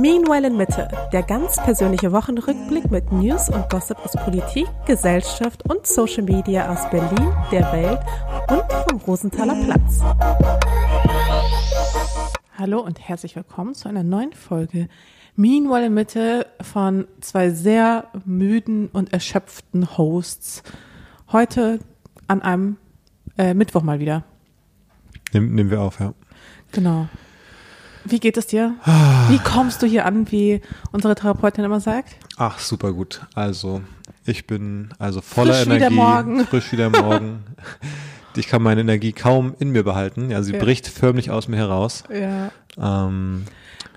Meanwhile in Mitte, der ganz persönliche Wochenrückblick mit News und Gossip aus Politik, Gesellschaft und Social Media aus Berlin, der Welt und vom Rosenthaler Platz. Hallo und herzlich willkommen zu einer neuen Folge Meanwhile in Mitte von zwei sehr müden und erschöpften Hosts. Heute an einem äh, Mittwoch mal wieder. Nehmen, nehmen wir auf, ja. Genau. Wie geht es dir? Wie kommst du hier an, wie unsere Therapeutin immer sagt? Ach, super gut. Also, ich bin also voller Frisch wie der Energie. Morgen. Frisch wie der Morgen. Ich kann meine Energie kaum in mir behalten. Ja, sie Ja. bricht förmlich aus mir heraus. Ja. Ähm,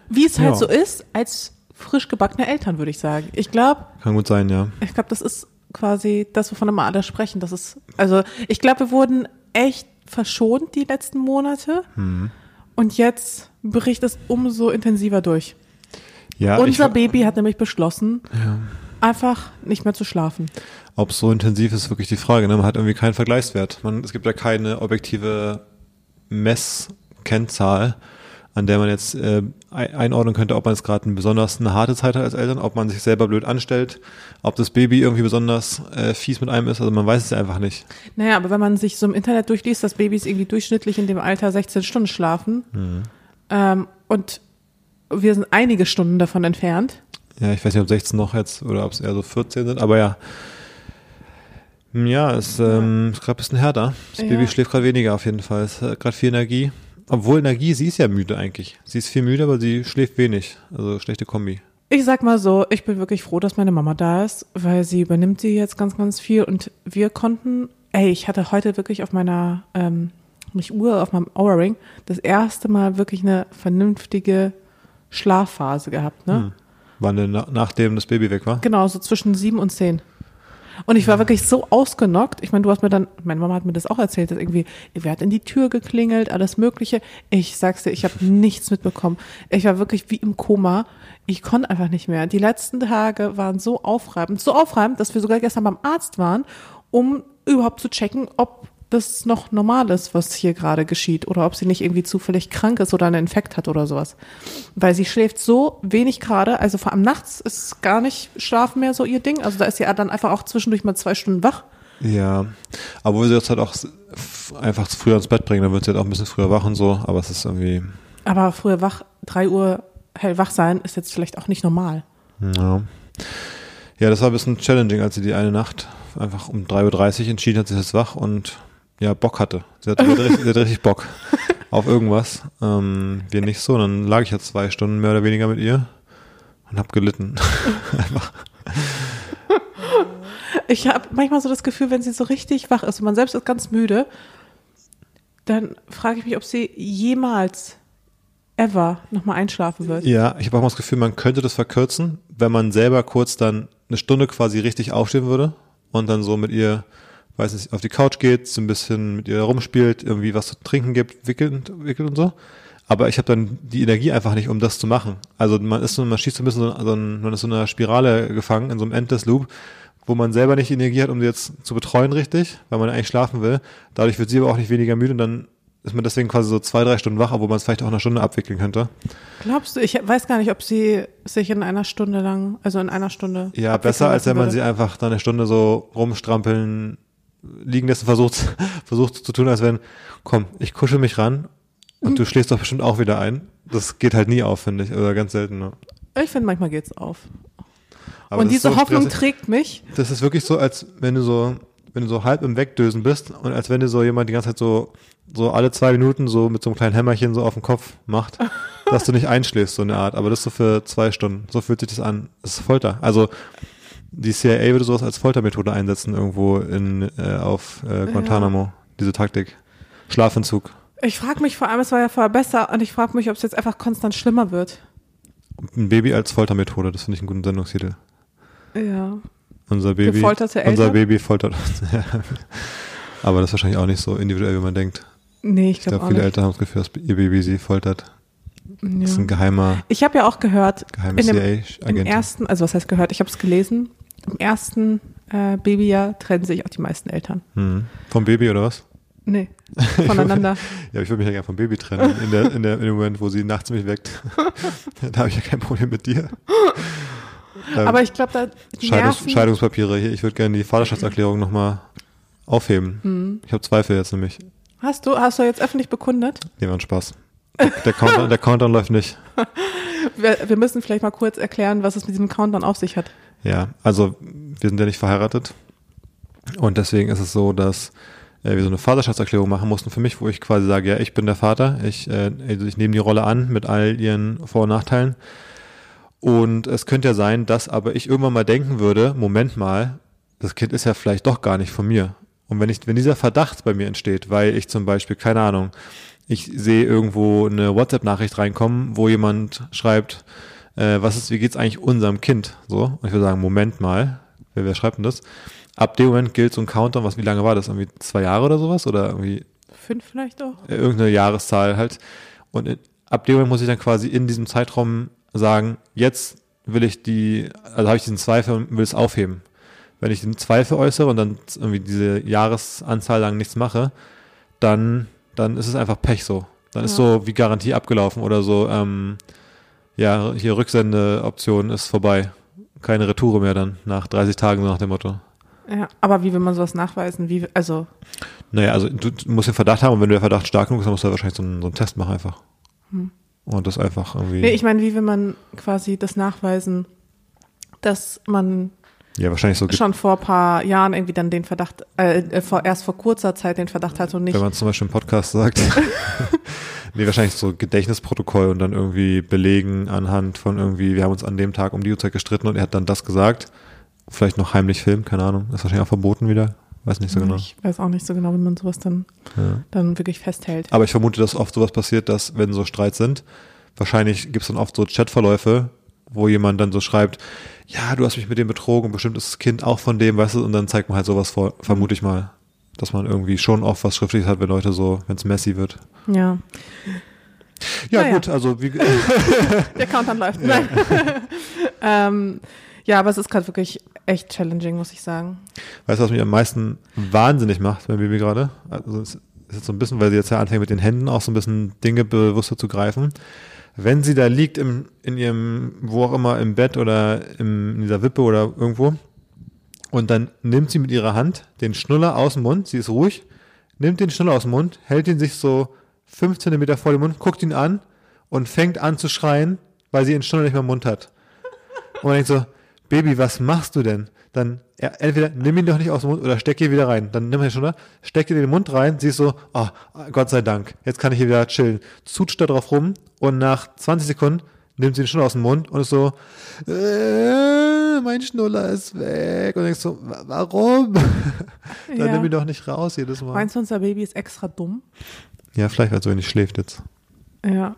Wie es halt Ja. so ist, als frisch gebackene Eltern, würde ich sagen. Ich glaube, kann gut sein, ja. ich glaube, das ist quasi das, wovon immer alle sprechen. Das ist, also ich glaube, wir wurden echt verschont die letzten Monate. Mhm. Und jetzt bricht es umso intensiver durch. Ja, Unser Baby hat nämlich beschlossen, einfach nicht mehr zu schlafen. ob es so intensiv ist, ist wirklich die Frage. Ne? Man hat irgendwie keinen Vergleichswert. Man, es gibt ja keine objektive Messkennzahl, an der man jetzt äh, ein- einordnen könnte, ob man jetzt gerade eine besonders eine harte Zeit hat als Eltern, ob man sich selber blöd anstellt, ob das Baby irgendwie besonders äh, fies mit einem ist. Also man weiß es ja einfach nicht. Naja, aber wenn man sich so im Internet durchliest, dass Babys irgendwie durchschnittlich in dem Alter 16 Stunden schlafen Mhm. Ähm, und wir sind einige Stunden davon entfernt. Ja, ich weiß nicht, ob 16 noch jetzt oder ob es eher so 14 sind, aber ja. Hm, Ja, es ähm, ist gerade ein bisschen härter. Das Ja. Baby schläft gerade weniger auf jeden Fall. Es hat gerade viel Energie. Obwohl Energie, sie ist ja müde eigentlich. Sie ist viel müde, aber sie schläft wenig. Also schlechte Kombi. Ich sag mal so, ich bin wirklich froh, dass meine Mama da ist, weil sie übernimmt sie jetzt ganz, ganz viel und wir konnten, ey, ich hatte heute wirklich auf meiner, ähm, nicht Uhr, auf meinem Aura Ring, das erste Mal wirklich eine vernünftige Schlafphase gehabt, ne? Hm. Wann denn na, nachdem das Baby weg war? Genau, so zwischen sieben und zehn. Und ich war wirklich so ausgenockt. Ich meine, du hast mir dann, meine Mama hat mir das auch erzählt, dass irgendwie, wer hat in die Tür geklingelt, alles Mögliche. Ich sag's dir, ich habe nichts mitbekommen. Ich war wirklich wie im Koma. Ich konnte einfach nicht mehr. Die letzten Tage waren so aufreibend, so aufreibend, dass wir sogar gestern beim Arzt waren, um überhaupt zu checken, ob das noch normal ist, was hier gerade geschieht, oder ob sie nicht irgendwie zufällig krank ist oder einen Infekt hat oder sowas. Weil sie schläft so wenig gerade, also vor allem nachts ist gar nicht Schlafen mehr so ihr Ding. Also da ist sie dann einfach auch zwischendurch mal zwei Stunden wach. Ja. Aber wo sie jetzt halt auch einfach zu früh ins Bett bringen, dann wird sie halt auch ein bisschen früher wach und so. Aber es ist irgendwie, Aber früher wach, drei Uhr hellwach sein, ist jetzt vielleicht auch nicht normal. ja. Ja, das war ein bisschen challenging, als sie die eine Nacht einfach um 3.30 Uhr entschieden hat, sie ist jetzt wach und ja, Bock hatte. Sie hatte, richtig, sie hatte richtig Bock auf irgendwas. Ähm, wir nicht so. Dann lag ich jetzt zwei Stunden mehr oder weniger mit ihr und hab gelitten. einfach. Ich habe manchmal so das Gefühl, wenn sie so richtig wach ist und man selbst ist ganz müde, dann frage ich mich, ob sie jemals ever nochmal einschlafen wird. Ja, ich habe auch mal das Gefühl, man könnte das verkürzen, wenn man selber kurz dann eine Stunde quasi richtig aufstehen würde und dann so mit ihr, weiß nicht, auf die Couch geht, so ein bisschen mit ihr rumspielt, irgendwie was zu trinken gibt, wickelt, wickelt und so. Aber ich habe dann die Energie einfach nicht, um das zu machen. Also man ist so, man schießt so ein bisschen so, so ein, man ist so in einer Spirale gefangen, in so einem Endless Loop, wo man selber nicht die Energie hat, um sie jetzt zu betreuen richtig, weil man eigentlich schlafen will. Dadurch wird sie aber auch nicht weniger müde und dann ist man deswegen quasi so zwei, drei Stunden wach, obwohl man es vielleicht auch eine Stunde abwickeln könnte. Glaubst du, ich weiß gar nicht, ob sie sich in einer Stunde lang, also in einer Stunde. Ja, besser, als wenn man würde. sie einfach da eine Stunde so rumstrampeln, liegen lässt und versucht, versucht zu tun, als wenn, komm, ich kuschel mich ran und du schläfst doch bestimmt auch wieder ein. Das geht halt nie auf, finde ich, oder ganz selten. Ne? Ich finde, manchmal geht's auf. Aber und diese so Hoffnung stressig. trägt mich. Das ist wirklich so, als wenn du so, wenn du so halb im Wegdösen bist und als wenn dir so jemand die ganze Zeit so, so alle zwei Minuten so mit so einem kleinen Hämmerchen so auf den Kopf macht, dass du nicht einschläfst, so eine Art. Aber das so für zwei Stunden. So fühlt sich das an. Das ist Folter. Also, die CIA würde sowas als Foltermethode einsetzen irgendwo in, äh, auf äh, Guantanamo. Diese Taktik. Schlafentzug. Ich frage mich vor allem, es war ja vorher besser und ich frage mich, ob es jetzt einfach konstant schlimmer wird. Ein Baby als Foltermethode. Das finde ich einen guten Sendungstitel. Ja. Unser Baby. Gefolterte Unser Eltern? Baby foltert uns. Ja. Aber das ist wahrscheinlich auch nicht so individuell, wie man denkt. Nee, ich Ich glaube auch viele nicht. Eltern haben das Gefühl, dass ihr Baby sie foltert. Das ist Ja. ein geheimer, Ich habe ja auch gehört, in dem, im ersten, also was heißt gehört, ich habe es gelesen, im ersten äh, Babyjahr trennen sich auch die meisten Eltern. Hm. Vom Baby oder was? Nee, voneinander. Ja, ich würde mich ja gerne vom Baby trennen, in, der, in, der, in dem Moment, wo sie nachts mich weckt. da habe ich ja kein Problem mit dir. Ähm, Aber ich glaube, da Scheidungs Nerven, Scheidungspapiere hier, ich würde gerne die Vaterschaftserklärung nochmal aufheben. Hm. Ich habe Zweifel jetzt nämlich. Hast du, hast du jetzt öffentlich bekundet? Nee, war ein Spaß. Der Countdown, der Countdown läuft nicht. Wir, wir müssen vielleicht mal kurz erklären, was es mit diesem Countdown auf sich hat. Ja, also wir sind ja nicht verheiratet. Und deswegen ist es so, dass äh, wir so eine Vaterschaftserklärung machen mussten für mich, wo ich quasi sage, ja, ich bin der Vater, ich, äh, also ich nehme die Rolle an mit all ihren Vor- und Nachteilen. Und es könnte ja sein, dass aber ich irgendwann mal denken würde, Moment mal, das Kind ist ja vielleicht doch gar nicht von mir. Und wenn ich, wenn dieser Verdacht bei mir entsteht, weil ich zum Beispiel, keine Ahnung, ich sehe irgendwo eine WhatsApp-Nachricht reinkommen, wo jemand schreibt, äh, was ist, wie geht's eigentlich unserem Kind? So, und ich würde sagen, Moment mal, wer, wer schreibt denn das? Ab dem Moment gilt so ein Countdown, was, wie lange war das? Irgendwie zwei Jahre oder sowas? Oder irgendwie Fünf vielleicht auch? äh, irgendeine Jahreszahl halt. Und in, ab dem Moment muss ich dann quasi in diesem Zeitraum sagen, jetzt will ich die, also habe ich diesen Zweifel und will es aufheben. Wenn ich den Zweifel äußere und dann irgendwie diese Jahresanzahl lang nichts mache, dann, dann ist es einfach Pech so. Dann ist Ja. so wie Garantie abgelaufen oder so, ähm, ja, hier Rücksendeoption ist vorbei. Keine Retoure mehr dann nach 30 Tagen, so nach dem Motto. Ja, aber wie will man sowas nachweisen? Wie, also, Naja, also du, du musst den Verdacht haben und wenn der Verdacht stark genug ist, dann musst du halt wahrscheinlich so einen, so einen Test machen einfach. Und das einfach irgendwie. nee, ich meine, wie will man quasi das nachweisen, dass man ja, wahrscheinlich so, schon vor ein paar Jahren irgendwie dann den Verdacht, äh, äh, vor, erst vor kurzer Zeit den Verdacht hatte und nicht. wenn man zum Beispiel im Podcast sagt. nee, wahrscheinlich so Gedächtnisprotokoll und dann irgendwie belegen anhand von irgendwie, wir haben uns an dem Tag um die Uhrzeit gestritten und er hat dann das gesagt. Vielleicht noch heimlich filmen, keine Ahnung. Ist wahrscheinlich auch verboten wieder. Weiß nicht so genau. Ich weiß auch nicht so genau, wie man sowas dann, Ja. dann wirklich festhält. Aber ich vermute, dass oft sowas passiert, dass wenn so Streits sind, wahrscheinlich gibt es dann oft so Chatverläufe, wo jemand dann so schreibt, ja, du hast mich mit dem betrogen, bestimmt ist das Kind auch von dem, weißt du, und dann zeigt man halt sowas vor, vermute ich mal. Dass man irgendwie schon oft was Schriftliches hat, wenn Leute so, wenn es messy wird. Ja. Ja, Naja. gut, also wie, Der Countdown läuft. Nein. ähm, ja, aber es ist gerade wirklich echt challenging, muss ich sagen. weißt du, was mich am meisten wahnsinnig macht beim Baby gerade? Also es ist jetzt so ein bisschen, weil sie jetzt ja anfängt mit den Händen auch so ein bisschen Dinge bewusster zu greifen. Wenn sie da liegt im, in ihrem, wo auch immer, im Bett oder im, in dieser Wippe oder irgendwo, und dann nimmt sie mit ihrer Hand den Schnuller aus dem Mund, sie ist ruhig, nimmt den Schnuller aus dem Mund, hält ihn sich so fünf Zentimeter vor den Mund, guckt ihn an und fängt an zu schreien, weil sie den Schnuller nicht mehr im Mund hat. Und man denkt so, Baby, was machst du denn? Dann entweder nimm ihn doch nicht aus dem Mund oder steck ihn wieder rein. Dann nimm ihn schon, steck ihn in den Mund rein, siehst so, oh, Gott sei Dank, jetzt kann ich hier wieder chillen. Zutscht da drauf rum und nach 20 Sekunden nimmt sie den Schnuller aus dem Mund und ist so, äh, mein Schnuller ist weg. Und denkst so, wa- warum? Dann Ja. nimm ihn doch nicht raus jedes Mal. Meinst du, unser Baby ist extra dumm? Ja, vielleicht, weil es so wenig schläft jetzt. Ja.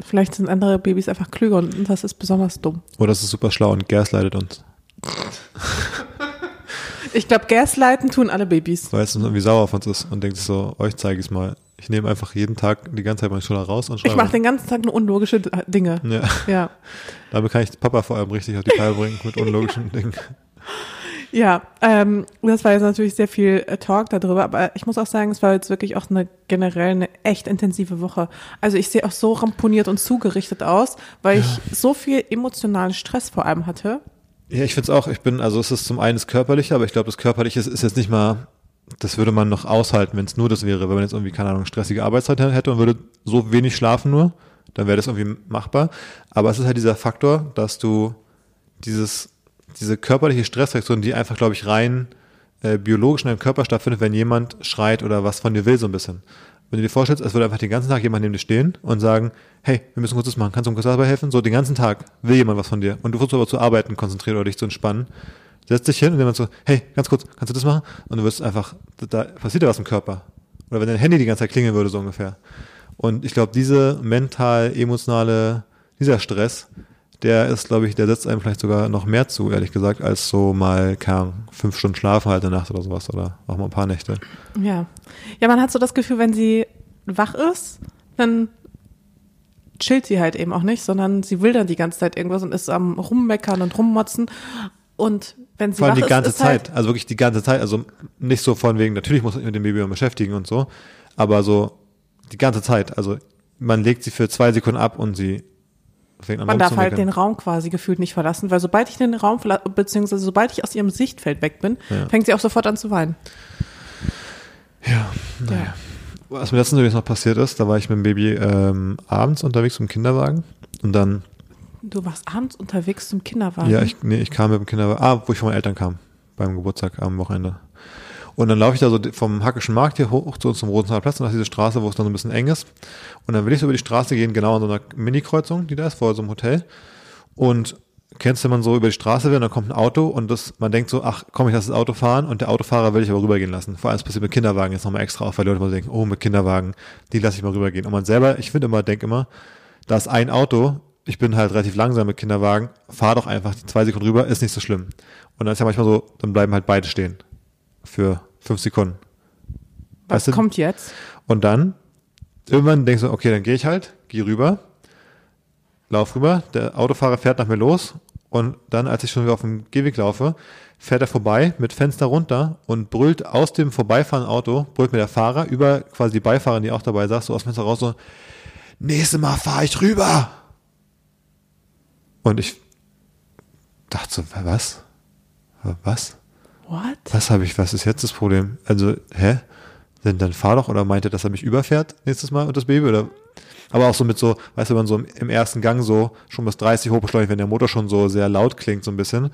Vielleicht sind andere Babys einfach klüger und das ist besonders dumm. Oder es ist super schlau und gaslightet uns. Ich glaube, Gaslighten tun alle Babys. Weil es irgendwie sauer auf uns ist und denkt so, euch zeige ich es mal. Ich nehme einfach jeden Tag die ganze Zeit meinen Schnuller raus und schreibe. Ich mache den ganzen Tag nur unlogische Dinge. Ja, Ja. damit kann ich Papa vor allem richtig auf die Palme bringen mit unlogischen Dingen. Ja, ähm, das war jetzt natürlich sehr viel äh, Talk darüber, aber ich muss auch sagen, es war jetzt wirklich auch eine generell eine echt intensive Woche. Also ich sehe auch so ramponiert und zugerichtet aus, weil ich so viel emotionalen Stress vor allem hatte. Ja, ich finde es auch, ich bin, also es ist zum einen das Körperliche, aber ich glaube, das Körperliche ist, ist jetzt nicht mal, das würde man noch aushalten, wenn es nur das wäre. Wenn man jetzt irgendwie, keine Ahnung, stressige Arbeitszeit hätte und würde so wenig schlafen nur, dann wäre das irgendwie machbar. Aber es ist halt dieser Faktor, dass du dieses, diese körperliche Stressreaktion, die einfach, glaube ich, rein äh, biologisch in deinem Körper stattfindet, wenn jemand schreit oder was von dir will, so ein bisschen. Wenn du dir vorstellst, es würde einfach den ganzen Tag jemand neben dir stehen und sagen, hey, wir müssen kurz das machen, kannst du uns kurz dabei helfen? So, den ganzen Tag will jemand was von dir und du versuchst aber zu arbeiten, konzentriert oder dich zu entspannen. Setzt dich hin und jemand so, hey, ganz kurz, kannst du das machen? Und du wirst einfach, da- passiert ja was im Körper. Oder wenn dein Handy die ganze Zeit klingeln würde, so ungefähr. Und ich glaube, diese mental, emotionale, dieser Stress, der ist, glaube ich, der setzt einem vielleicht sogar noch mehr zu, ehrlich gesagt, als so mal, keine fünf Stunden Schlaf halt eine Nacht oder sowas oder auch mal ein paar Nächte. Ja. Ja, man hat so das Gefühl, wenn sie wach ist, dann chillt sie halt eben auch nicht, sondern sie will dann die ganze Zeit irgendwas und ist am rummeckern und rummotzen. Und wenn sie Vor allem die ganze ist, ist halt, Zeit, also wirklich die ganze Zeit, also nicht so von wegen, natürlich muss ich mich mit dem Baby beschäftigen und so, Aber so die ganze Zeit. Also man legt sie für zwei Sekunden ab und sie fängt an Man darf halt den Raum quasi gefühlt nicht verlassen, weil sobald ich den Raum beziehungsweise sobald ich aus ihrem Sichtfeld weg bin, Ja. fängt sie auch sofort an zu weinen. Ja, naja. Was mir letztens übrigens noch passiert ist, da war ich mit dem Baby ähm, abends unterwegs im Kinderwagen und dann, Du warst abends unterwegs zum Kinderwagen. ja, ich, nee, ich kam mit dem Kinderwagen, ah, wo ich von meinen Eltern kam, beim Geburtstag am Wochenende. Und dann laufe ich da so vom Hackischen Markt hier hoch zu uns zum Rosenthal Platz und nach diese Straße, wo es dann so ein bisschen eng ist. Und dann will ich so über die Straße gehen, genau an so einer Mini-Kreuzung, die da ist, vor so einem Hotel. Und kennst du, wenn man so über die Straße will, und dann kommt ein Auto und das, man denkt so, ach komm, ich lasse das Auto fahren und der Autofahrer will ich aber rübergehen lassen. Vor allem das passiert mit Kinderwagen jetzt nochmal extra auf, weil Leute mal denken, oh, mit Kinderwagen, die lasse ich mal rübergehen. Und man selber, ich finde immer, denke immer, da ist ein Auto, ich bin halt relativ langsam mit Kinderwagen, fahr doch einfach die zwei Sekunden rüber, ist nicht so schlimm. Und dann ist ja manchmal so, dann bleiben halt beide stehen. Für fünf Sekunden. Was weißt du- kommt jetzt? Und dann, irgendwann denkst du, okay, dann gehe ich halt, gehe rüber, lauf rüber, der Autofahrer fährt nach mir los und dann, als ich schon wieder auf dem Gehweg laufe, fährt er vorbei mit Fenster runter und brüllt aus dem vorbeifahrenden Auto, brüllt mir der Fahrer über quasi die Beifahrerin, die auch dabei saß, so aus dem Fenster raus, so, nächstes Mal fahre ich rüber. Und ich dachte so, was? Was? What? Was habe ich, was ist jetzt das Problem? Also, hä? Denn dann fahr doch oder meinte, dass er mich überfährt nächstes Mal und das Baby oder? Aber auch so mit so, weißt du, wenn man so im, im ersten Gang so schon bis 30 hochbeschleunigt, wenn der Motor schon so sehr laut klingt, so ein bisschen.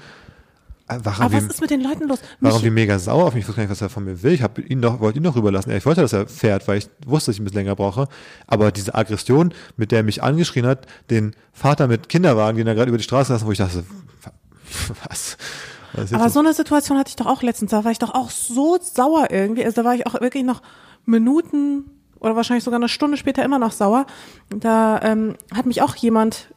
Äh, Warum, Aber was ist mit den Leuten los? warum Mich- wie mega sauer auf mich? Ich wusste gar nicht, was er von mir will. Ich habe ihn doch, wollte ihn doch rüberlassen. Ich wollte, dass er fährt, weil ich wusste, dass ich ein bisschen länger brauche. Aber diese Aggression, mit der er mich angeschrien hat, den Vater mit Kinderwagen, den er gerade über die Straße lassen, wo ich dachte, was? was Aber so eine Situation hatte ich doch auch letztens. Da war ich doch auch so sauer irgendwie. Also da war ich auch wirklich noch Minuten oder wahrscheinlich sogar eine Stunde später immer noch sauer. Da ähm, hat mich auch jemand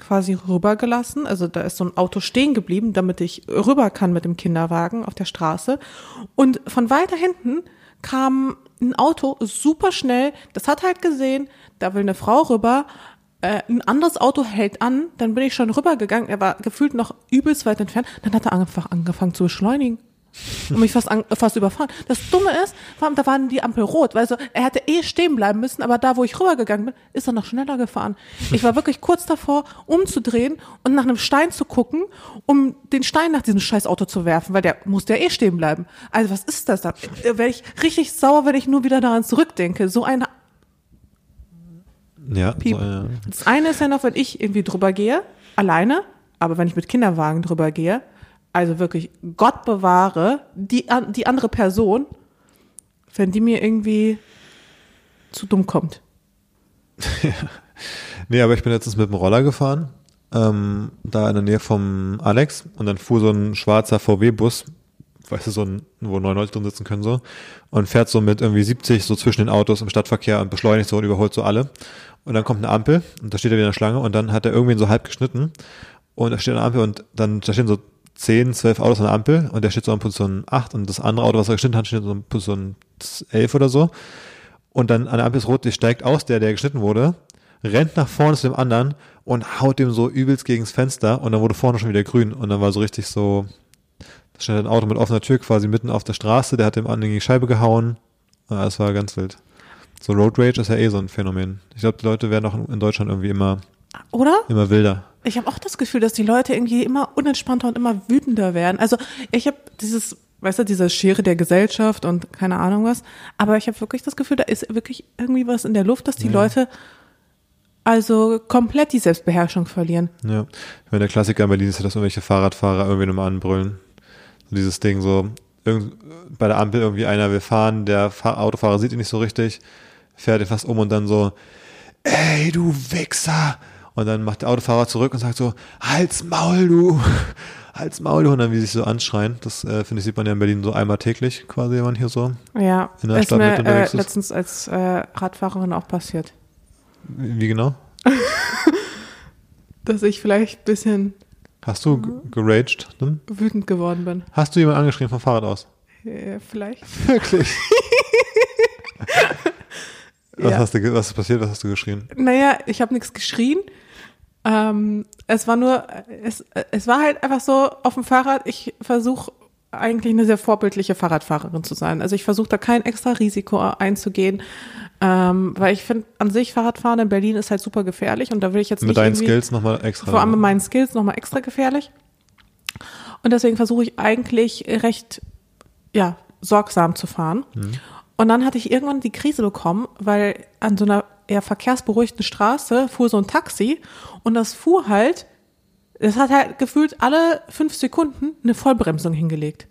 quasi rübergelassen. Also da ist so ein Auto stehen geblieben, damit ich rüber kann mit dem Kinderwagen auf der Straße. Und von weiter hinten kam ein Auto super schnell. Das hat halt gesehen, da will eine Frau rüber. Äh, ein anderes Auto hält an, dann bin ich schon rübergegangen. Er war gefühlt noch übelst weit entfernt. Dann hat er einfach angefangen zu beschleunigen. Und mich fast, an, fast überfahren. Das Dumme ist, allem, da waren die Ampel rot. Also er hätte eh stehen bleiben müssen, aber da, wo ich rübergegangen bin, ist er noch schneller gefahren. Ich war wirklich kurz davor, umzudrehen und nach einem Stein zu gucken, um den Stein nach diesem scheiß Auto zu werfen, weil der musste ja eh stehen bleiben. Also was ist das da? Werde ich richtig sauer, wenn ich nur wieder daran zurückdenke. So ein Ja, Piep. so, ja. Das eine ist ja noch, wenn ich irgendwie drüber gehe, alleine, aber wenn ich mit Kinderwagen drüber gehe, also wirklich Gott bewahre, die, die andere Person, wenn die mir irgendwie zu dumm kommt. Nee, aber ich bin letztens mit dem Roller gefahren, ähm, da in der Nähe vom Alex und dann fuhr so ein schwarzer VW-Bus, weißt du, so ein, wo neun Leute drin sitzen können so, und fährt so mit irgendwie 70 so zwischen den Autos im Stadtverkehr und beschleunigt so und überholt so alle. Und dann kommt eine Ampel und da steht er wieder in der Schlange und dann hat er irgendwen so halb geschnitten und da steht eine Ampel und dann, da stehen so 10, 12 Autos an der Ampel und der steht so an Position 8 und das andere Auto, was er geschnitten hat, steht so an Position 11 oder so. Und dann an der Ampel ist rot, der steigt aus, der, der geschnitten wurde, rennt nach vorne zu dem anderen und haut dem so übelst gegens Fenster und dann wurde vorne schon wieder grün und dann war so richtig so, da stand ein Auto mit offener Tür quasi mitten auf der Straße, der hat dem anderen gegen die Scheibe gehauen. Ja, das war ganz wild. So Road Rage ist ja eh so ein Phänomen. Ich glaube, die Leute werden auch in in Deutschland irgendwie immer, Oder? immer wilder. Ich habe auch das Gefühl, dass die Leute irgendwie immer unentspannter und immer wütender werden. Also ich habe dieses, weißt du, diese Schere der Gesellschaft und keine Ahnung was. Aber ich habe wirklich das Gefühl, da ist wirklich irgendwie was in der Luft, dass die Leute also komplett die Selbstbeherrschung verlieren. Ja. Ich meine, der Klassiker in Berlin ist ja, dass irgendwelche Fahrradfahrer irgendwie nochmal anbrüllen. So dieses Ding so, irgend, bei der Ampel irgendwie einer will fahren, der Fahr Autofahrer sieht ihn nicht so richtig, fährt ihn fast um und dann so, ey, du Wichser! Und dann macht der Autofahrer zurück und sagt so, halt's Maul, du! Halt's Maul, du! Und dann wie sie sich so anschreien. Das, äh, finde ich, sieht man ja in Berlin so einmal täglich quasi, wenn man hier so. Ja, In der ist Stadt mir mit äh, unterwegs ist. letztens als äh, Radfahrerin auch passiert, Wie wie genau? dass ich vielleicht ein bisschen Hast du geraged? Dann? wütend geworden bin. Hast du jemanden angeschrien vom Fahrrad aus? Äh, vielleicht. Wirklich? Was, Ja. hast du, was ist passiert? Was hast du geschrien? Naja, ich habe nichts geschrien. Ähm, es war nur, es, es war halt einfach so auf dem Fahrrad, ich versuche eigentlich eine sehr vorbildliche Fahrradfahrerin zu sein. Also ich versuche da kein extra Risiko einzugehen, ähm, weil ich finde an sich Fahrradfahren in Berlin ist halt super gefährlich und da will ich jetzt Mit nicht deinen Skills nochmal extra. vor allem mit meinen Skills nochmal extra gefährlich. Und deswegen versuche ich eigentlich recht, ja, sorgsam zu fahren. Und dann hatte ich irgendwann die Krise bekommen, weil an so einer eher verkehrsberuhigten Straße fuhr so ein Taxi und das fuhr halt, das hat halt gefühlt alle fünf Sekunden eine Vollbremsung hingelegt.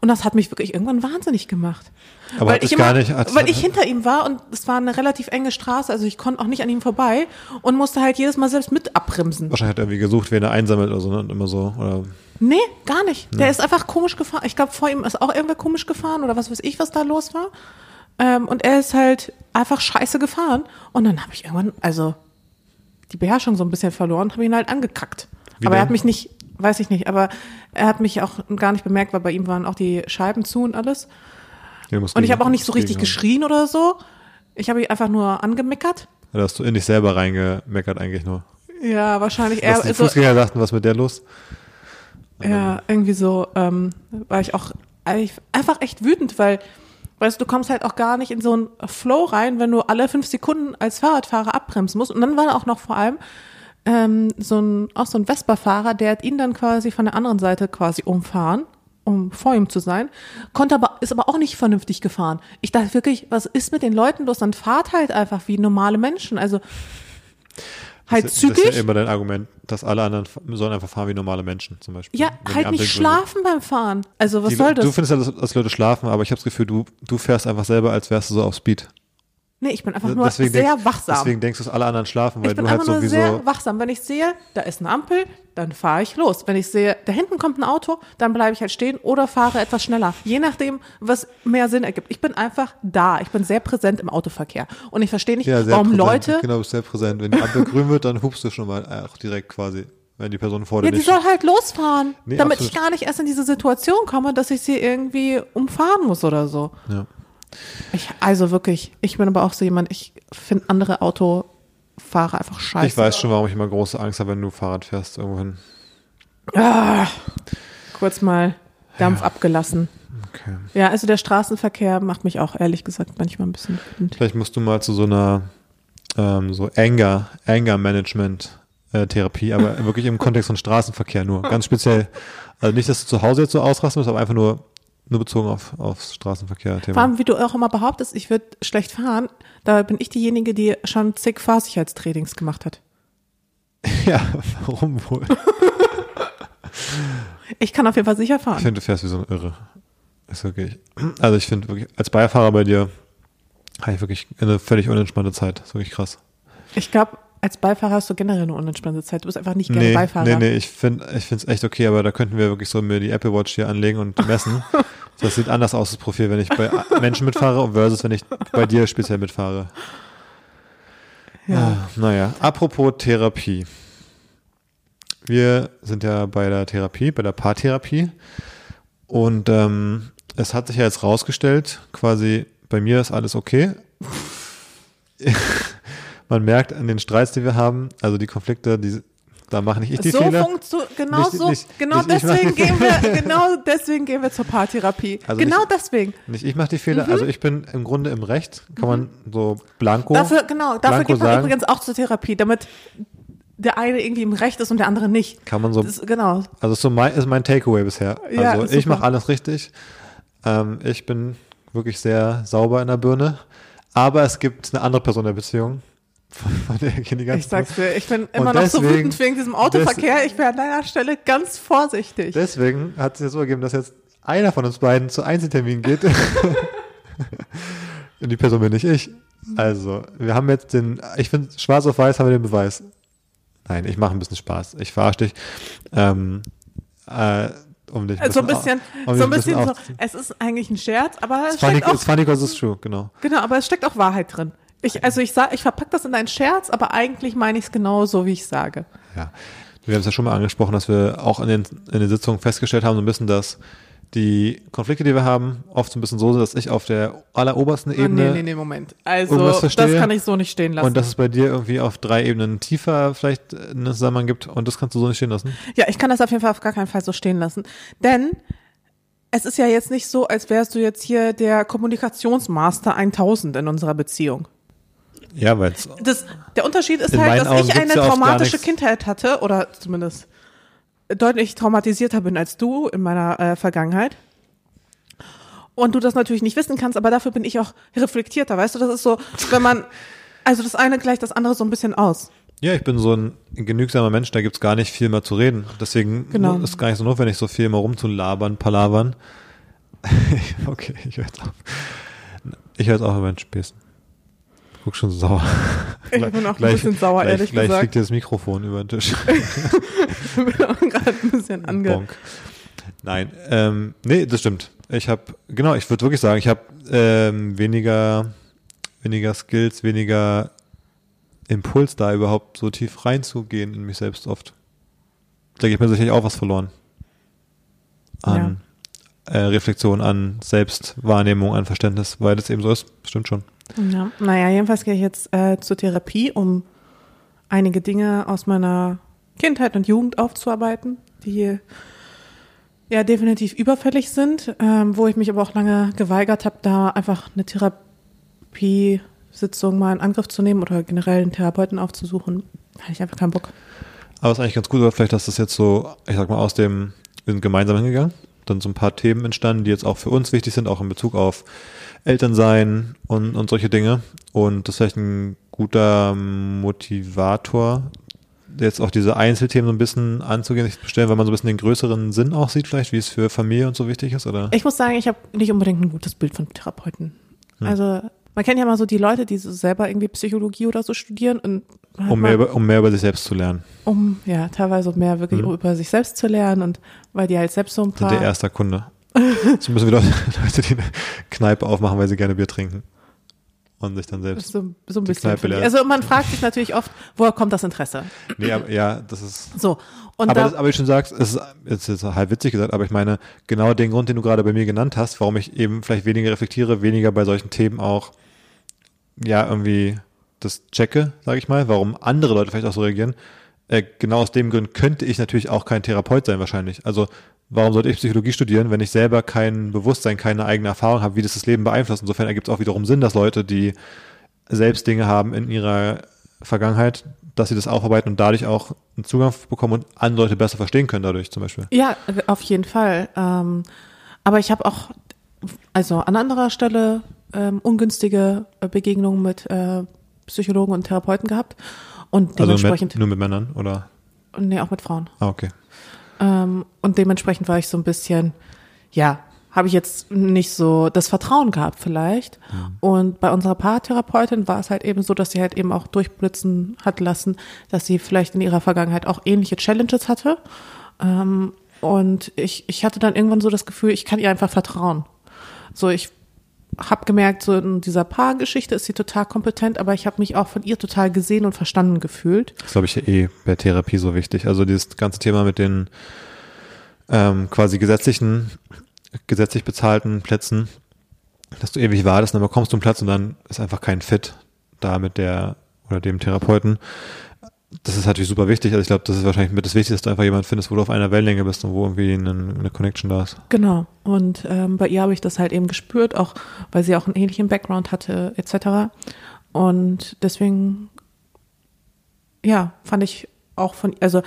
Und das hat mich wirklich irgendwann wahnsinnig gemacht. Aber weil ich gar nicht- weil ich hinter ihm war und es war eine relativ enge Straße, also ich konnte auch nicht an ihm vorbei und musste halt jedes Mal selbst mit abbremsen. Wahrscheinlich hat er irgendwie gesucht, wen er einsammelt oder so, ne? Und immer so. Oder Nee, gar nicht. Der ist einfach komisch gefahren. Ich glaube, vor ihm ist auch irgendwer komisch gefahren oder was weiß ich, was da los war. Ähm, und er ist halt einfach scheiße gefahren. Und dann habe ich irgendwann, also die Beherrschung so ein bisschen verloren, habe ihn halt angekackt. Wie aber er denn? hat mich nicht, weiß ich nicht, aber er hat mich auch gar nicht bemerkt, weil bei ihm waren auch die Scheiben zu und alles. musst Und ich habe auch nicht so richtig geschrien oder so. Ich habe ihn einfach nur angemeckert. Da hast du in dich selber reingemeckert eigentlich nur. Ja, wahrscheinlich. Er, die also, Fußgänger dachten, was mit der los? Ja, irgendwie so, ähm, war ich auch einfach echt wütend, weil, weißt du, du kommst halt auch gar nicht in so einen Flow rein, wenn du alle fünf Sekunden als Fahrradfahrer abbremsen musst. Und dann war auch noch vor allem ähm, so ein, auch so ein Vespa-Fahrer, der hat ihn dann quasi von der anderen Seite quasi umfahren, um vor ihm zu sein, konnte aber, ist aber auch nicht vernünftig gefahren. Ich dachte wirklich, was ist mit den Leuten los? Dann fahrt halt einfach wie normale Menschen. Also halt das, zügig. Das ist ja immer dein Argument, dass alle anderen sollen einfach fahren wie normale Menschen zum Beispiel. Ja, halt nicht schlafen beim Fahren. Also was Die, soll das? Du findest ja, dass, dass Leute schlafen, aber ich habe das Gefühl, du, du fährst einfach selber, als wärst du so auf Speed. Nee, ich bin einfach nur deswegen sehr denkst, wachsam. Deswegen denkst du, dass alle anderen schlafen, weil ich bin du halt einfach nur sowieso. sehr wachsam. Wenn ich sehe, da ist eine Ampel, dann fahre ich los. Wenn ich sehe, da hinten kommt ein Auto, dann bleibe ich halt stehen oder fahre etwas schneller. Je nachdem, was mehr Sinn ergibt. Ich bin einfach da. Ich bin sehr präsent im Autoverkehr. Und ich verstehe nicht, ja, sehr warum präsent. Leute. Genau, bist sehr präsent. Wenn die Ampel grün wird, dann hupst du schon mal äh, auch direkt quasi, wenn die Person vor dir Ja, die soll halt losfahren, Nee, damit absolut. ich gar nicht erst in diese Situation komme, dass ich sie irgendwie umfahren muss oder so. Ja. Ich, also wirklich, ich bin aber auch so jemand, ich finde andere Autofahrer einfach scheiße. Ich weiß schon, warum ich immer große Angst habe, wenn du Fahrrad fährst irgendwohin. Ah, kurz mal Dampf abgelassen. Okay. Ja, also der Straßenverkehr macht mich auch ehrlich gesagt manchmal ein bisschen wütend. Vielleicht musst du mal zu so einer ähm, so Anger, Anger Management äh, Therapie, aber wirklich im Kontext von Straßenverkehr nur. Ganz speziell. Also nicht, dass du zu Hause jetzt so ausrasten musst, aber einfach nur, nur bezogen auf, aufs Straßenverkehr-Thema. Vor allem, wie du auch immer behauptest, ich würde schlecht fahren, da bin ich diejenige, die schon zig Fahrsicherheitstrainings gemacht hat. Ja, warum wohl? Ich kann auf jeden Fall sicher Ich fahren. finde, du fährst wie so ein Irre. Ist wirklich. Also ich finde wirklich, als Beifahrer bei dir habe ich wirklich eine völlig unentspannte Zeit. Das ist wirklich krass. Ich glaube, als Beifahrer hast du generell eine unentspannte Zeit. Du bist einfach nicht gerne Nee, Beifahrer. nee, nee, ich finde ich finde es echt okay, aber da könnten wir wirklich so mir die Apple Watch hier anlegen und messen. das sieht anders aus, das Profil, wenn ich bei Menschen mitfahre versus wenn ich bei dir speziell mitfahre. Ja. Ah, naja, apropos Therapie. Wir sind ja bei der Therapie, bei der Paartherapie. Und ähm, es hat sich ja jetzt rausgestellt, quasi bei mir ist alles okay. Man merkt an den Streits, die wir haben, also die Konflikte, die, da mache nicht ich die so Fehler. genau Nicht- so nicht- genau nicht deswegen gehen wir genau deswegen gehen wir zur Paartherapie Also genau nicht- deswegen Nicht ich mache die Fehler, also ich bin im Grunde im Recht, kann man so blanko. Mhm. dafür genau dafür geht man sagen. übrigens auch zur Therapie damit der eine irgendwie im Recht ist und der andere nicht Kann man so, das, genau also so mein, ist mein Takeaway bisher. Ja, Also ich mache alles richtig. Ähm, ich bin wirklich sehr sauber in der Birne. Aber es gibt eine andere Person in der Beziehung, von, der ich die ganze ich sag's dir ich bin immer Und noch so deswegen- wütend wegen diesem Autoverkehr ich wäre an deiner Stelle ganz vorsichtig Deswegen hat es sich so ergeben, dass jetzt einer von uns beiden zu Einzeltermin geht. Und die Person bin nicht ich. Also, wir haben jetzt den, ich finde, schwarz auf weiß haben wir den Beweis. Nein, ich mache ein bisschen Spaß. Ich verarsche dich. Ähm, äh, um dich so ein bisschen um so ein bisschen so auf- es ist eigentlich ein Scherz aber es funny, steckt auch it's funny because it's true, genau. genau aber es steckt auch Wahrheit drin ich also ich sag ich verpack das in einen Scherz aber eigentlich meine ich es genau so wie ich sage Ja. Wir haben es ja schon mal angesprochen, dass wir auch in den, in den Sitzungen festgestellt haben, so ein bisschen, dass die Konflikte, die wir haben, oft so ein bisschen so sind, dass ich auf der allerobersten Ah, Ebene nee, nee, nee, Moment. Also, das kann ich so nicht stehen lassen. und dass es bei dir irgendwie auf drei Ebenen tiefer vielleicht einen Zusammenhang gibt und das kannst du so nicht stehen lassen. ja, ich kann das auf jeden Fall auf gar keinen Fall so stehen lassen. Denn es ist ja jetzt nicht so, als wärst du jetzt hier der Kommunikationsmaster 1000 in unserer Beziehung. Ja, weil es Das, der Unterschied ist halt, dass Augen ich eine ja traumatische. Kindheit hatte oder zumindest deutlich traumatisierter bin als du in meiner äh, Vergangenheit. Und du das natürlich nicht wissen kannst, aber dafür bin ich auch reflektierter, weißt du? Das ist so, wenn man, also das eine gleicht das andere so ein bisschen aus. Ja, ich bin so ein genügsamer Mensch, da gibt's gar nicht viel mehr zu reden. Deswegen Genau. ist gar nicht so notwendig, so viel immer rumzulabern, palavern. okay, ich höre jetzt auf. Ich höre jetzt auf mit meinen Späßen. Guck schon sauer. Ich bin auch ein bisschen sauer, gleich, ehrlich gleich gesagt. fliegt dir das Mikrofon über den Tisch. Ich bin auch gerade ein bisschen ange... Bonk. Nein, ähm, nee, das stimmt. Ich habe, genau, ich würde wirklich sagen, ich habe ähm, weniger, weniger Skills, weniger Impuls da überhaupt so tief reinzugehen in mich selbst oft. Da geht mir sicherlich auch was verloren. An äh, Reflexion, an Selbstwahrnehmung, an Verständnis, weil das eben so ist. Stimmt schon. Ja, naja, jedenfalls gehe ich jetzt äh, zur Therapie, um einige Dinge aus meiner Kindheit und Jugend aufzuarbeiten, die ja definitiv überfällig sind, ähm, wo ich mich aber auch lange geweigert habe, da einfach eine Therapiesitzung mal in Angriff zu nehmen oder generell einen Therapeuten aufzusuchen. Hatte ich einfach keinen Bock. Aber es ist eigentlich ganz gut, oder vielleicht, dass das jetzt so, ich sag mal, aus dem, wir sind gemeinsam hingegangen, dann so ein paar Themen entstanden, die jetzt auch für uns wichtig sind, auch in Bezug auf Elternsein und, und solche Dinge. Und das ist vielleicht ein guter Motivator, jetzt auch diese Einzelthemen so ein bisschen anzugehen, sich bestellen, weil man so ein bisschen den größeren Sinn auch sieht, vielleicht, wie es für Familie und so wichtig ist, oder? Ich muss sagen, ich habe nicht unbedingt ein gutes Bild von Therapeuten. Also man kennt ja mal so die Leute, die so selber irgendwie Psychologie oder so studieren und Um mehr, über, um mehr über sich selbst zu lernen. um ja teilweise mehr wirklich Mhm. über sich selbst zu lernen und weil die halt selbst so ein Sind paar der erste Kunde. So müssen wir Leute, die eine Kneipe aufmachen, weil sie gerne Bier trinken. Und sich dann selbst. so, so ein bisschen. Also man fragt sich natürlich oft, woher kommt das Interesse? Nee, aber, ja, das ist. So und aber, da, das, aber wie du schon sagst, es ist jetzt ist halb witzig gesagt, aber ich meine, genau den Grund, den du gerade bei mir genannt hast, warum ich eben vielleicht weniger reflektiere, weniger bei solchen Themen auch, ja, irgendwie das checke, sage ich mal, warum andere Leute vielleicht auch so reagieren. Äh, genau aus dem Grund könnte ich natürlich auch kein Therapeut sein wahrscheinlich. Also warum sollte ich Psychologie studieren, wenn ich selber kein Bewusstsein, keine eigene Erfahrung habe, wie das das Leben beeinflusst? Insofern ergibt es auch wiederum Sinn, dass Leute, die selbst Dinge haben in ihrer Vergangenheit, dass sie das aufarbeiten und dadurch auch einen Zugang bekommen und andere Leute besser verstehen können dadurch zum Beispiel. ja, auf jeden Fall. Ähm, aber ich habe auch also an anderer Stelle ähm, ungünstige Begegnungen mit äh, Psychologen und Therapeuten gehabt und Also dementsprechend mit, nur mit Männern oder? nee, auch mit Frauen. Ah, okay. Ähm, und dementsprechend war ich so ein bisschen, ja, habe ich jetzt nicht so das Vertrauen gehabt vielleicht. Und bei unserer Paartherapeutin war es halt eben so, dass sie halt eben auch durchblitzen hat lassen, dass sie vielleicht in ihrer Vergangenheit auch ähnliche Challenges hatte. Ähm, und ich, ich hatte dann irgendwann so das Gefühl, ich kann ihr einfach vertrauen. So, ich habe gemerkt, so in dieser Paargeschichte ist sie total kompetent, aber ich habe mich auch von ihr total gesehen und verstanden gefühlt. Das glaube ich eh bei Therapie so wichtig. Also dieses ganze Thema mit den ähm, quasi gesetzlichen, gesetzlich bezahlten Plätzen, dass du ewig wartest und dann bekommst du einen Platz und dann ist einfach kein Fit da mit der oder dem Therapeuten. Das ist natürlich super wichtig. Also ich glaube, das ist wahrscheinlich mit das Wichtigste, dass du einfach jemanden findest, wo du auf einer Wellenlänge bist und wo irgendwie eine, eine Connection da ist. Genau. Und ähm, bei ihr habe ich das halt eben gespürt, auch weil sie auch einen ähnlichen Background hatte, etc. Und deswegen, ja, fand ich auch von, also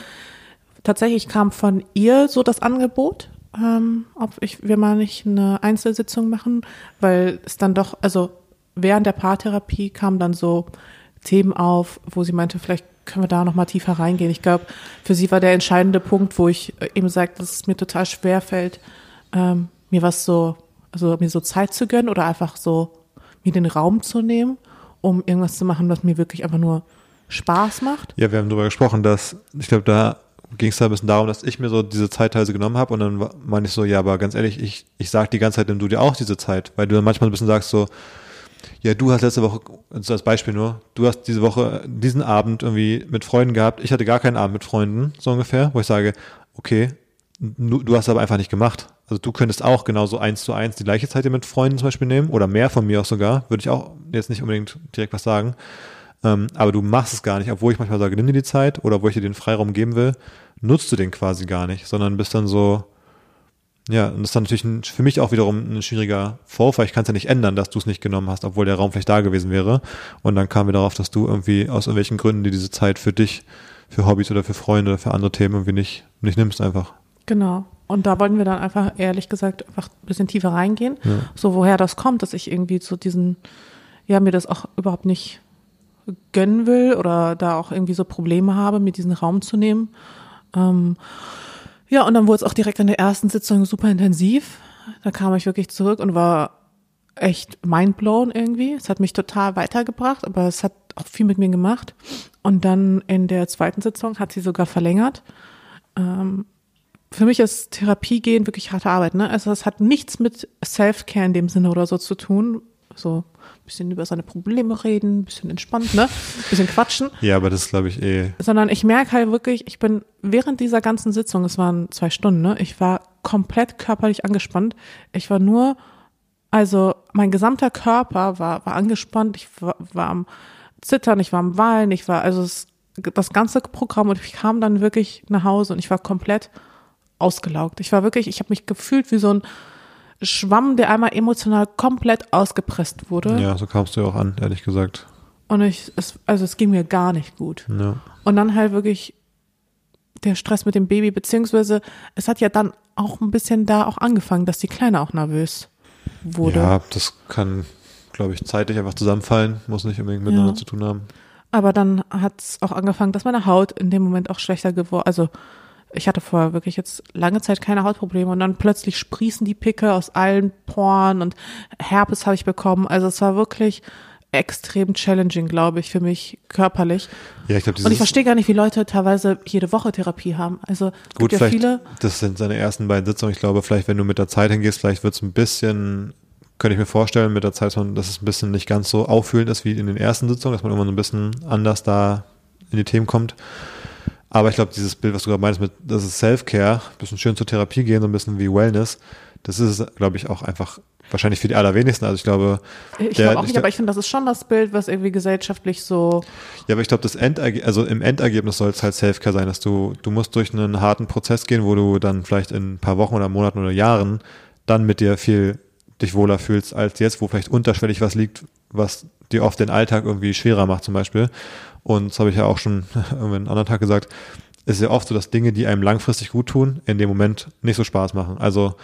tatsächlich kam von ihr so das Angebot, ähm, ob ich, wir mal nicht eine Einzelsitzung machen, weil es dann doch, also während der Paartherapie kamen dann so Themen auf, wo sie meinte, vielleicht können wir da noch mal tiefer reingehen. Ich glaube, für sie war der entscheidende Punkt, wo ich äh, eben sagte, dass es mir total schwer fällt, ähm, mir was so, also mir so Zeit zu gönnen oder einfach so mir den Raum zu nehmen, um irgendwas zu machen, was mir wirklich einfach nur Spaß macht. Ja, wir haben darüber gesprochen, dass, ich glaube, da ging es da ein bisschen darum, dass ich mir so diese Zeit teilweise genommen habe und dann meine ich so, ja, aber ganz ehrlich, ich, ich sag die ganze Zeit, nimm du dir auch diese Zeit, weil du dann manchmal ein bisschen sagst so, ja, du hast letzte Woche, also als Beispiel nur, du hast diese Woche, diesen Abend irgendwie mit Freunden gehabt, ich hatte gar keinen Abend mit Freunden, so ungefähr, wo ich sage, okay, du, hast aber einfach nicht gemacht. Also du könntest auch genauso eins zu eins die gleiche Zeit dir mit Freunden zum Beispiel nehmen oder mehr von mir auch sogar, würde ich auch jetzt nicht unbedingt direkt was sagen. Ähm, aber du machst es gar nicht, obwohl ich manchmal sage, nimm dir die Zeit oder wo ich dir den Freiraum geben will, nutzt du den quasi gar nicht, sondern bist dann so, Ja, und das ist dann natürlich ein, für mich auch wiederum ein schwieriger Vorfall. Ich kann es ja nicht ändern, dass du es nicht genommen hast, obwohl der Raum vielleicht da gewesen wäre. Und dann kamen wir darauf, dass du irgendwie aus irgendwelchen Gründen die diese Zeit für dich, für Hobbys oder für Freunde oder für andere Themen irgendwie nicht, nicht nimmst einfach. Genau. Und da wollten wir dann einfach, ehrlich gesagt, einfach ein bisschen tiefer reingehen. Ja. So, woher das kommt, dass ich irgendwie zu diesen, ja, mir das auch überhaupt nicht gönnen will oder da auch irgendwie so Probleme habe, mir diesen Raum zu nehmen. Ähm, ja, und dann wurde es auch direkt in der ersten Sitzung super intensiv. Da kam ich wirklich zurück und war echt mindblown irgendwie. Es hat mich total weitergebracht, aber es hat auch viel mit mir gemacht. Und dann in der zweiten Sitzung hat sie sogar verlängert. Ähm, für mich ist Therapie gehen wirklich harte Arbeit, ne? Also es hat nichts mit Self-Care in dem Sinne oder so zu tun. So ein bisschen über seine Probleme reden, ein bisschen entspannt, ne? Ein bisschen quatschen. Ja, aber das glaube ich, eh. Sondern ich merke halt wirklich, ich bin während dieser ganzen Sitzung, es waren zwei Stunden, ne? Ich war komplett körperlich angespannt. Ich war nur, also mein gesamter Körper war, war angespannt, ich war, war am Zittern, ich war am Weinen, ich war, also es, das ganze Programm und ich kam dann wirklich nach Hause und ich war komplett ausgelaugt. Ich war wirklich, ich habe mich gefühlt wie so ein Schwamm, der einmal emotional komplett ausgepresst wurde. Ja, so kamst du ja auch an, ehrlich gesagt. Und ich, es, also es ging mir gar nicht gut. Ja. Und dann halt wirklich der Stress mit dem Baby, beziehungsweise es hat ja dann auch ein bisschen da auch angefangen, dass die Kleine auch nervös wurde. Ja, das kann, glaube ich, zeitlich einfach zusammenfallen, muss nicht unbedingt miteinander Ja. zu tun haben. Aber dann hat es auch angefangen, dass meine Haut in dem Moment auch schlechter geworden. Also ich hatte vorher wirklich jetzt lange Zeit keine Hautprobleme und dann plötzlich sprießen die Pickel aus allen Poren und Herpes habe ich bekommen. Also es war wirklich extrem challenging, glaube ich, für mich körperlich. Ja, ich glaube, Und ich verstehe gar nicht, wie Leute teilweise jede Woche Therapie haben. Also gut, gibt ja vielleicht, viele. das sind seine ersten beiden Sitzungen. Ich glaube, vielleicht, wenn du mit der Zeit hingehst, vielleicht wird es ein bisschen, könnte ich mir vorstellen, mit der Zeit, dass es ein bisschen nicht ganz so auffühlend ist wie in den ersten Sitzungen, dass man irgendwann so ein bisschen anders da in die Themen kommt. Aber ich glaube, dieses Bild, was du gerade meinst, mit, das ist Self-Care, ein bisschen schön zur Therapie gehen, so ein bisschen wie Wellness, das ist, glaube ich, auch einfach wahrscheinlich für die allerwenigsten. Also ich glaube, Ich glaube auch ich nicht, glaub- aber ich finde, das ist schon das Bild, was irgendwie gesellschaftlich so Ja, aber ich glaube, das Enderge also im Endergebnis soll es halt Selfcare sein, dass du, du musst durch einen harten Prozess gehen, wo du dann vielleicht in ein paar Wochen oder Monaten oder Jahren dann mit dir viel dich wohler fühlst als jetzt, wo vielleicht unterschwellig was liegt, was dir oft den Alltag irgendwie schwerer macht zum Beispiel. Und das habe ich ja auch schon irgendwie einen anderen Tag gesagt, ist ja oft so, dass Dinge, die einem langfristig gut tun, in dem Moment nicht so Spaß machen. Also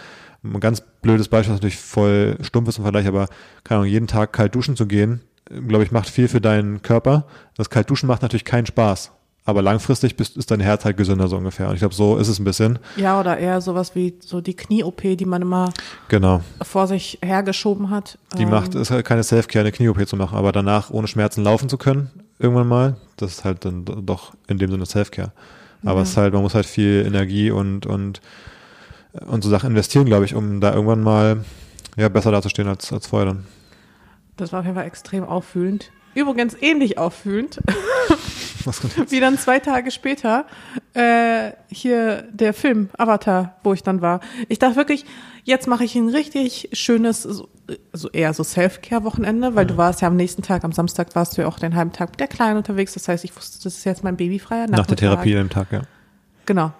ein ganz blödes Beispiel, was natürlich voll stumpf ist im Vergleich, aber keine Ahnung, jeden Tag kalt duschen zu gehen, glaube ich, macht viel für deinen Körper. Das kalt duschen macht natürlich keinen Spaß. Aber langfristig bist, ist dein Herz halt gesünder so ungefähr. Und ich glaube, so ist es ein bisschen. Ja, oder eher sowas wie so die Knie-OP, die man immer Genau. vor sich hergeschoben hat. Die Ähm, macht, ist halt keine Selfcare, eine Knie-OP zu machen, aber danach ohne Schmerzen laufen zu können, irgendwann mal, das ist halt dann do- doch in dem Sinne Selfcare. Aber Ja. es ist halt, man muss halt viel Energie und, und, und so Sachen investieren, glaube ich, um da irgendwann mal, ja, besser dazustehen als, als vorher dann. Das war auf jeden Fall extrem auffühlend. Übrigens ähnlich auffühlend, wie dann zwei Tage später äh, hier der Film Avatar, wo ich dann war. Ich dachte wirklich, jetzt mache ich ein richtig schönes, so, so eher so Self-Care-Wochenende, weil du warst ja am nächsten Tag, am Samstag warst du ja auch den halben Tag mit der Kleinen unterwegs. Das heißt, ich wusste, das ist jetzt mein babyfreier Nach der Nachmittag. Therapie an dem Tag, ja. Genau.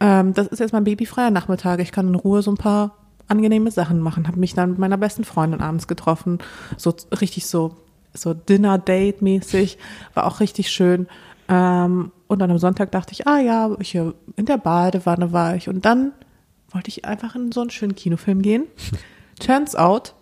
Ähm, das ist jetzt mein babyfreier Nachmittag. Ich kann in Ruhe so ein paar angenehme Sachen machen. Habe mich dann mit meiner besten Freundin abends getroffen. So richtig so, so Dinner-Date-mäßig. War auch richtig schön. Ähm, und dann am Sonntag dachte ich, ah ja, ich, äh, in der Badewanne war ich. Und dann wollte ich einfach in so einen schönen Kinofilm gehen. Turns out,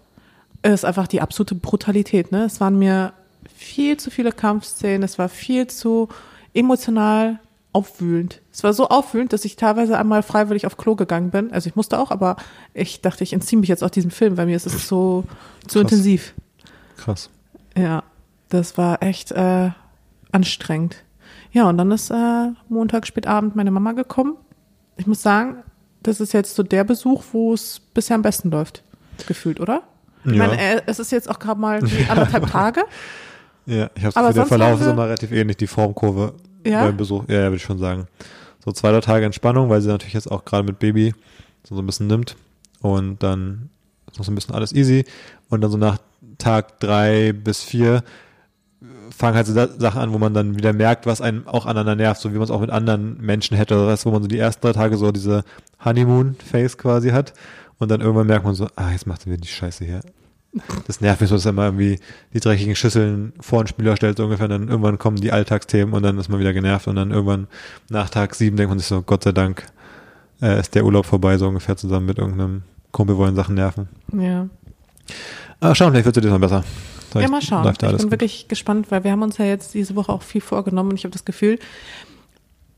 ist einfach die absolute Brutalität. Ne? Es waren mir viel zu viele Kampfszenen. Es war viel zu emotional aufwühlend. Es war so aufwühlend, dass ich teilweise einmal freiwillig auf Klo gegangen bin. Also ich musste auch, aber ich dachte, ich entziehe mich jetzt aus diesem Film, weil mir ist es so, so Krass. intensiv. Krass. Ja, das war echt äh, anstrengend. Ja, und dann ist äh, Montag spätabend meine Mama gekommen. Ich muss sagen, das ist jetzt so der Besuch, wo es bisher am besten läuft, gefühlt, oder? Ich Ja. meine, äh, es ist jetzt auch gerade mal die anderthalb Tage. Ja, ich habe der Verlauf ist immer relativ ähnlich, die Formkurve Ja? beim Besuch. Ja, ja, würde ich schon sagen. So zwei, drei Tage Entspannung, weil sie natürlich jetzt auch gerade mit Baby so, so ein bisschen nimmt. Und dann ist noch so ein bisschen alles easy. Und dann so nach Tag drei bis vier fangen halt so Sachen an, wo man dann wieder merkt, was einen auch aneinander nervt, so wie man es auch mit anderen Menschen hätte, oder was, wo man so die ersten drei Tage so diese Honeymoon-Face quasi hat und dann irgendwann merkt man so, ah, jetzt macht er wieder die Scheiße hier. Das nervt mich so, dass er immer irgendwie die dreckigen Schüsseln vor den Spieler stellt, so ungefähr, und dann irgendwann kommen die Alltagsthemen und dann ist man wieder genervt und dann irgendwann nach Tag sieben denkt man sich so, Gott sei Dank äh, ist der Urlaub vorbei, so ungefähr zusammen mit irgendeinem Kumpel wollen Sachen nerven. Ja. Aber schauen, vielleicht wird es diesmal besser. Ja, Vielleicht mal schauen. Ich bin gut. wirklich gespannt, weil wir haben uns ja jetzt diese Woche auch viel vorgenommen und ich habe das Gefühl,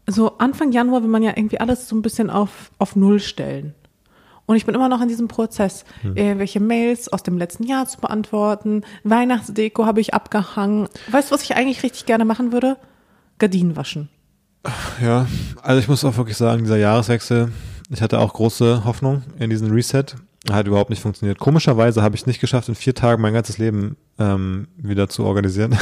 so Anfang Januar will man ja irgendwie alles so ein bisschen auf, auf Null stellen. Und ich bin immer noch in diesem Prozess, Hm. irgendwelche Mails aus dem letzten Jahr zu beantworten. Weihnachtsdeko habe ich abgehangen. Weißt du, was ich eigentlich richtig gerne machen würde? Gardinen waschen. Ja, also ich muss auch wirklich sagen, dieser Jahreswechsel, ich hatte auch große Hoffnung in diesen Reset. Hat überhaupt nicht funktioniert. Komischerweise habe ich nicht geschafft, in vier Tagen mein ganzes Leben ähm, wieder zu organisieren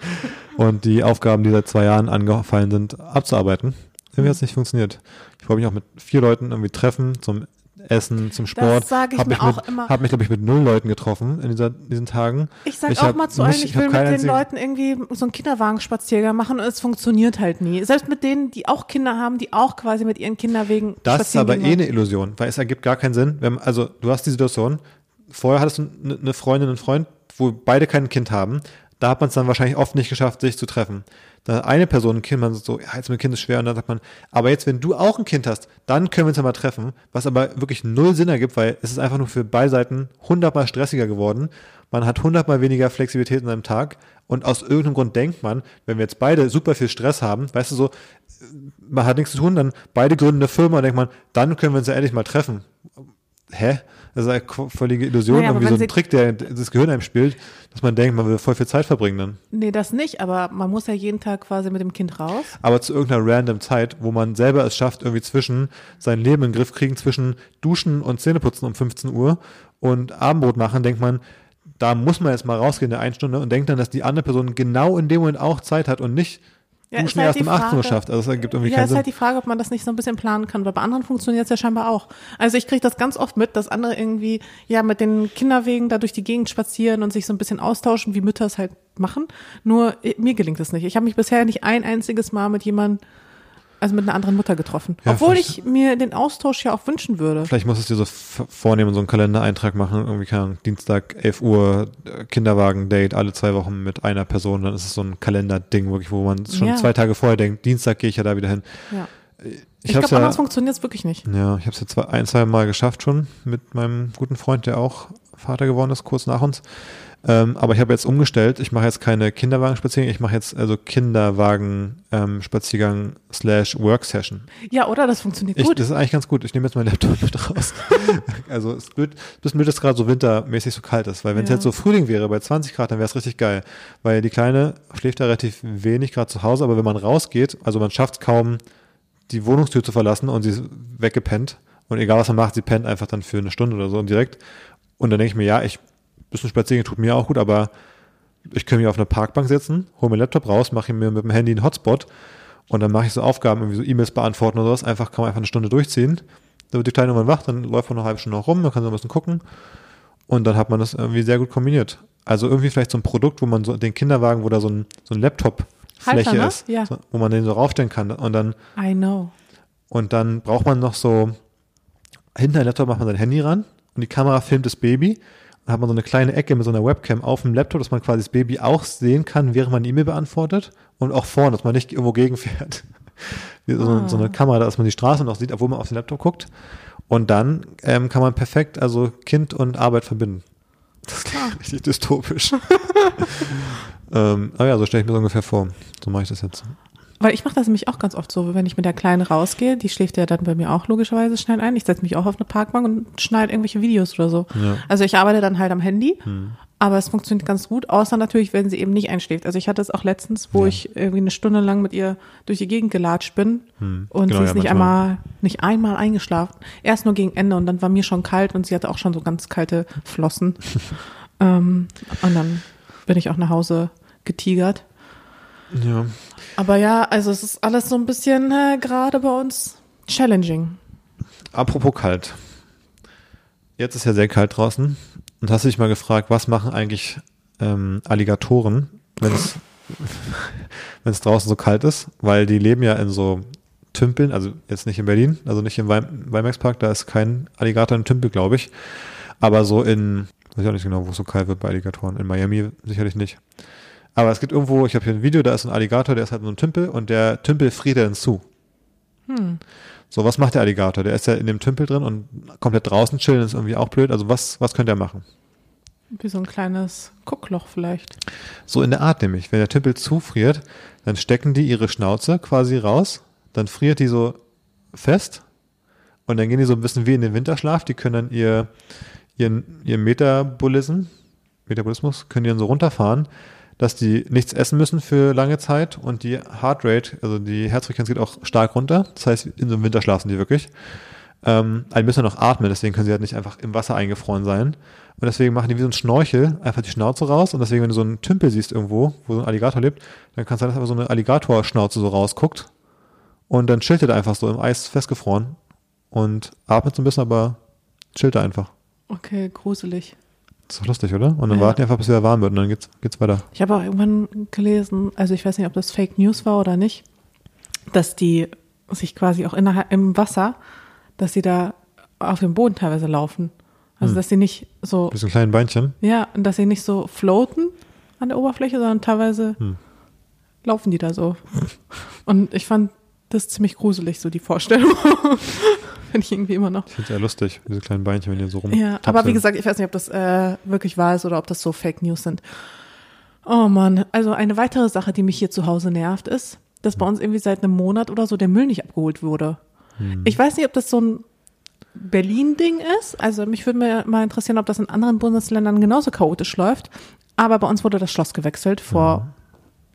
und die Aufgaben, die seit zwei Jahren angefallen sind, abzuarbeiten. Irgendwie hat es nicht funktioniert. Ich wollte mich auch mit vier Leuten irgendwie treffen zum Essen, zum Sport. sag ich hab mir mich mit, auch immer. Habe mich, glaube ich, mit null Leuten getroffen in dieser, diesen Tagen. Ich sag auch hab mal zu allen, ich hab will mit den Leuten irgendwie so einen Kinderwagenspaziergang machen und es funktioniert halt nie. Selbst mit denen, die auch Kinder haben, die auch quasi mit ihren Kinderwegen Das ist aber eh eine Illusion, weil es ergibt gar keinen Sinn. Wenn, also du hast die Situation, vorher hattest du eine eine Freundin, einen Freund, wo beide kein Kind haben. Da hat man es dann wahrscheinlich oft nicht geschafft, sich zu treffen. Da eine Person ein Kind, man so, ja, jetzt dem Kind ist schwer. Und dann sagt man, aber jetzt, wenn du auch ein Kind hast, dann können wir uns ja mal treffen. Was aber wirklich null Sinn ergibt, weil es ist einfach nur für beide Seiten hundertmal stressiger geworden. Man hat hundertmal weniger Flexibilität in seinem Tag. Und aus irgendeinem Grund denkt man, wenn wir jetzt beide super viel Stress haben, weißt du so, man hat nichts zu tun, dann beide gründen eine Firma und denkt man, dann können wir uns ja endlich mal treffen. Hä? Das ist eine völlige Illusion, Naja, irgendwie so ein Trick, der das Gehirn einem spielt, dass man denkt, man will voll viel Zeit verbringen dann. Nee, das nicht, aber man muss ja jeden Tag quasi mit dem Kind raus. Aber zu irgendeiner random Zeit, wo man selber es schafft, irgendwie zwischen sein Leben in den Griff kriegen, zwischen Duschen und Zähneputzen um 15 Uhr und Abendbrot machen, denkt man, da muss man jetzt mal rausgehen in der einen Stunde und denkt dann, dass die andere Person genau in dem Moment auch Zeit hat und nicht Ja, Duschen halt erst um 18 Uhr schafft. Also das ergibt irgendwie Ja, keinen ist Sinn. halt die Frage, ob man das nicht so ein bisschen planen kann, weil bei anderen funktioniert es ja scheinbar auch. Also ich kriege das ganz oft mit, dass andere irgendwie ja mit den Kinderwegen da durch die Gegend spazieren und sich so ein bisschen austauschen, wie Mütter es halt machen. Nur mir gelingt es nicht. Ich habe mich bisher nicht ein einziges Mal mit jemandem, also mit einer anderen Mutter getroffen. Ja, Obwohl ich mir den Austausch ja auch wünschen würde. Vielleicht muss es dir so vornehmen, so einen Kalendereintrag machen, irgendwie keine Ahnung, Dienstag, 11 Uhr, äh, Kinderwagen-Date, alle zwei Wochen mit einer Person, dann ist es so ein Kalenderding, wirklich, wo man schon Ja. zwei Tage vorher denkt, Dienstag gehe ich ja da wieder hin. Ja. Ich, Ich, glaube, ja, anders funktioniert es wirklich nicht. ja, ich habe es jetzt zwei, ein, zwei Mal geschafft schon mit meinem guten Freund, der auch Vater geworden ist, kurz nach uns. Ähm, aber ich habe jetzt umgestellt. Ich mache jetzt keine Kinderwagen-Spaziergänge, ich mache jetzt also Kinderwagen-Spaziergang slash Work-Session. Ja, oder? Das funktioniert Ich, gut. das ist eigentlich ganz gut. Ich nehme jetzt meinen Laptop mit raus. also es ist blöd, dass es gerade so wintermäßig so kalt ist, weil wenn es Ja. jetzt so Frühling wäre bei 20 Grad, dann wäre es richtig geil. Weil die Kleine schläft da relativ wenig gerade zu Hause, aber wenn man rausgeht, also man schafft es kaum, die Wohnungstür zu verlassen und sie ist weggepennt. Und egal was man macht, sie pennt einfach dann für eine Stunde oder so und direkt. Und dann denke ich mir, ja, ich bisschen spazieren tut mir auch gut, aber ich kann mich auf eine Parkbank setzen, hole mir Laptop raus, mache mir mit dem Handy einen Hotspot und dann mache ich so Aufgaben, irgendwie so E-Mails beantworten oder sowas. Einfach kann man einfach eine Stunde durchziehen. Dann wird die Kleine irgendwann wach, dann läuft man noch eine halbe Stunde noch rum, dann kann sie ein bisschen gucken. Und dann hat man das irgendwie sehr gut kombiniert. Also irgendwie vielleicht so ein Produkt, wo man so den Kinderwagen, wo da so ein, so ein Laptop-Fläche ne? ist, Ja. so, wo man den so raufstellen kann. Und dann, I know. und dann braucht man noch so, hinter ein Laptop macht man sein Handy ran und die Kamera filmt das Baby. Hat man so eine kleine Ecke mit so einer Webcam auf dem Laptop, dass man quasi das Baby auch sehen kann, während man eine E-Mail beantwortet und auch vorne, dass man nicht irgendwo gegenfährt. So, Ah. so eine Kamera, dass man die Straße noch sieht, obwohl man auf den Laptop guckt. Und dann ähm, kann man perfekt also Kind und Arbeit verbinden. Das klingt richtig dystopisch. ähm, aber ja, so stelle ich mir das ungefähr vor. So mache ich das jetzt. Weil ich mache das nämlich auch ganz oft so, wenn ich mit der Kleinen rausgehe, die schläft ja dann bei mir auch logischerweise schnell ein. Ich setze mich auch auf eine Parkbank und schneide irgendwelche Videos oder so. Ja. Hm. Also ich arbeite dann halt am Handy, aber es funktioniert ganz gut, außer natürlich, wenn sie eben nicht einschläft. Also ich hatte es auch letztens, wo Ja. ich irgendwie eine Stunde lang mit ihr durch die Gegend gelatscht bin Hm. und Genau, sie ja, ist nicht manchmal. einmal, nicht einmal eingeschlafen. Erst nur gegen Ende und dann war mir schon kalt und sie hatte auch schon so ganz kalte Flossen. ähm, und dann bin ich auch nach Hause getigert. Ja. Aber ja, also es ist alles so ein bisschen äh, gerade bei uns challenging. Apropos kalt. Jetzt ist ja sehr kalt draußen. Und hast du dich mal gefragt, was machen eigentlich ähm, Alligatoren, wenn es wenn es draußen so kalt ist, weil die leben ja in so Tümpeln, also jetzt nicht in Berlin, also nicht im Weimax Park, da ist kein Alligator im Tümpel, glaube ich. Aber so in, weiß ich auch nicht genau, wo es so kalt wird bei Alligatoren. In Miami sicherlich nicht. Aber es gibt irgendwo, ich habe hier ein Video, da ist ein Alligator, der ist halt so ein Tümpel und der Tümpel friert dann zu. Hm. So, was macht der Alligator? Der ist ja in dem Tümpel drin und komplett draußen chillen ist irgendwie auch blöd. Also was, was könnte er machen? Wie so ein kleines Guckloch vielleicht. So in der Art nämlich. Wenn der Tümpel zufriert, dann stecken die ihre Schnauze quasi raus, dann friert die so fest und dann gehen die so ein bisschen wie in den Winterschlaf. Die können dann ihr, ihren, ihren Metabolism, Metabolismus, können die dann so runterfahren, dass die nichts essen müssen für lange Zeit und die Heartrate, also die Herzfrequenz geht auch stark runter. Das heißt, in so einem Winterschlaf sind die wirklich. Ähm, die müssen noch atmen, deswegen können sie halt nicht einfach im Wasser eingefroren sein. Und deswegen machen die wie so ein Schnorchel einfach die Schnauze raus. Und deswegen, wenn du so einen Tümpel siehst irgendwo, wo so ein Alligator lebt, dann kann es sein, dass einfach so eine Alligatorschnauze so rausguckt. Und dann chillt er einfach so im Eis festgefroren und atmet so ein bisschen, aber chillt er einfach. Okay, gruselig. Das ist doch lustig, oder? Und dann ja. warten die einfach, bis er warm wird und dann geht's, geht's weiter. Ich habe auch irgendwann gelesen, also ich weiß nicht, ob das Fake News war oder nicht, dass die sich quasi auch innerhalb im Wasser, dass sie da auf dem Boden teilweise laufen. Also, hm. dass sie nicht so. Mit so kleinen Beinchen? Ja, und dass sie nicht so floaten an der Oberfläche, sondern teilweise hm. laufen die da so. und ich fand das ziemlich gruselig, so die Vorstellung. Finde ich irgendwie immer noch. Ich finde es ja lustig, diese kleinen Beinchen, wenn die so rum. Ja, aber wie gesagt, ich weiß nicht, ob das äh, wirklich wahr ist oder ob das so Fake News sind. Oh Mann, also eine weitere Sache, die mich hier zu Hause nervt, ist, dass bei uns irgendwie seit einem Monat oder so der Müll nicht abgeholt wurde. Hm. Ich weiß nicht, ob das so ein Berlin-Ding ist. Also mich würde mal interessieren, ob das in anderen Bundesländern genauso chaotisch läuft. Aber bei uns wurde das Schloss gewechselt vor.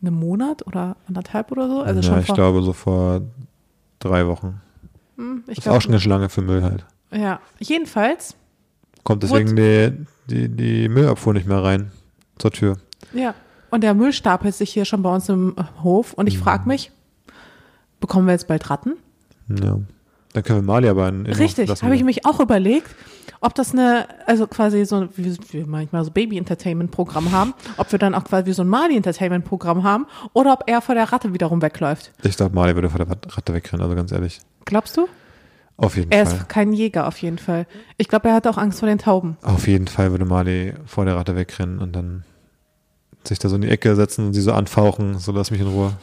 Einem Monat oder anderthalb oder so. Also ja, schon ich glaube so vor drei Wochen. Hm, ich das ist auch schon eine Schlange für Müll halt. Ja, jedenfalls. Kommt deswegen die, die, die Müllabfuhr nicht mehr rein zur Tür. Ja, und der Müll stapelt sich hier schon bei uns im Hof. Und ich mhm. frage mich, bekommen wir jetzt bald Ratten? Ja. Dann können wir Mali aber in, in Richtig, habe ich mich auch überlegt, ob das eine, also quasi so, wie wir manchmal so Baby-Entertainment-Programm haben, ob wir dann auch quasi so ein Mali-Entertainment-Programm haben oder ob er vor der Ratte wiederum wegläuft. Ich glaube, Mali würde vor der Ratte wegrennen, also ganz ehrlich. Glaubst du? Auf jeden er Fall. Er ist kein Jäger, auf jeden Fall. Ich glaube, er hat auch Angst vor den Tauben. Auf jeden Fall würde Mali vor der Ratte wegrennen und dann sich da so in die Ecke setzen und sie so anfauchen, so lass mich in Ruhe.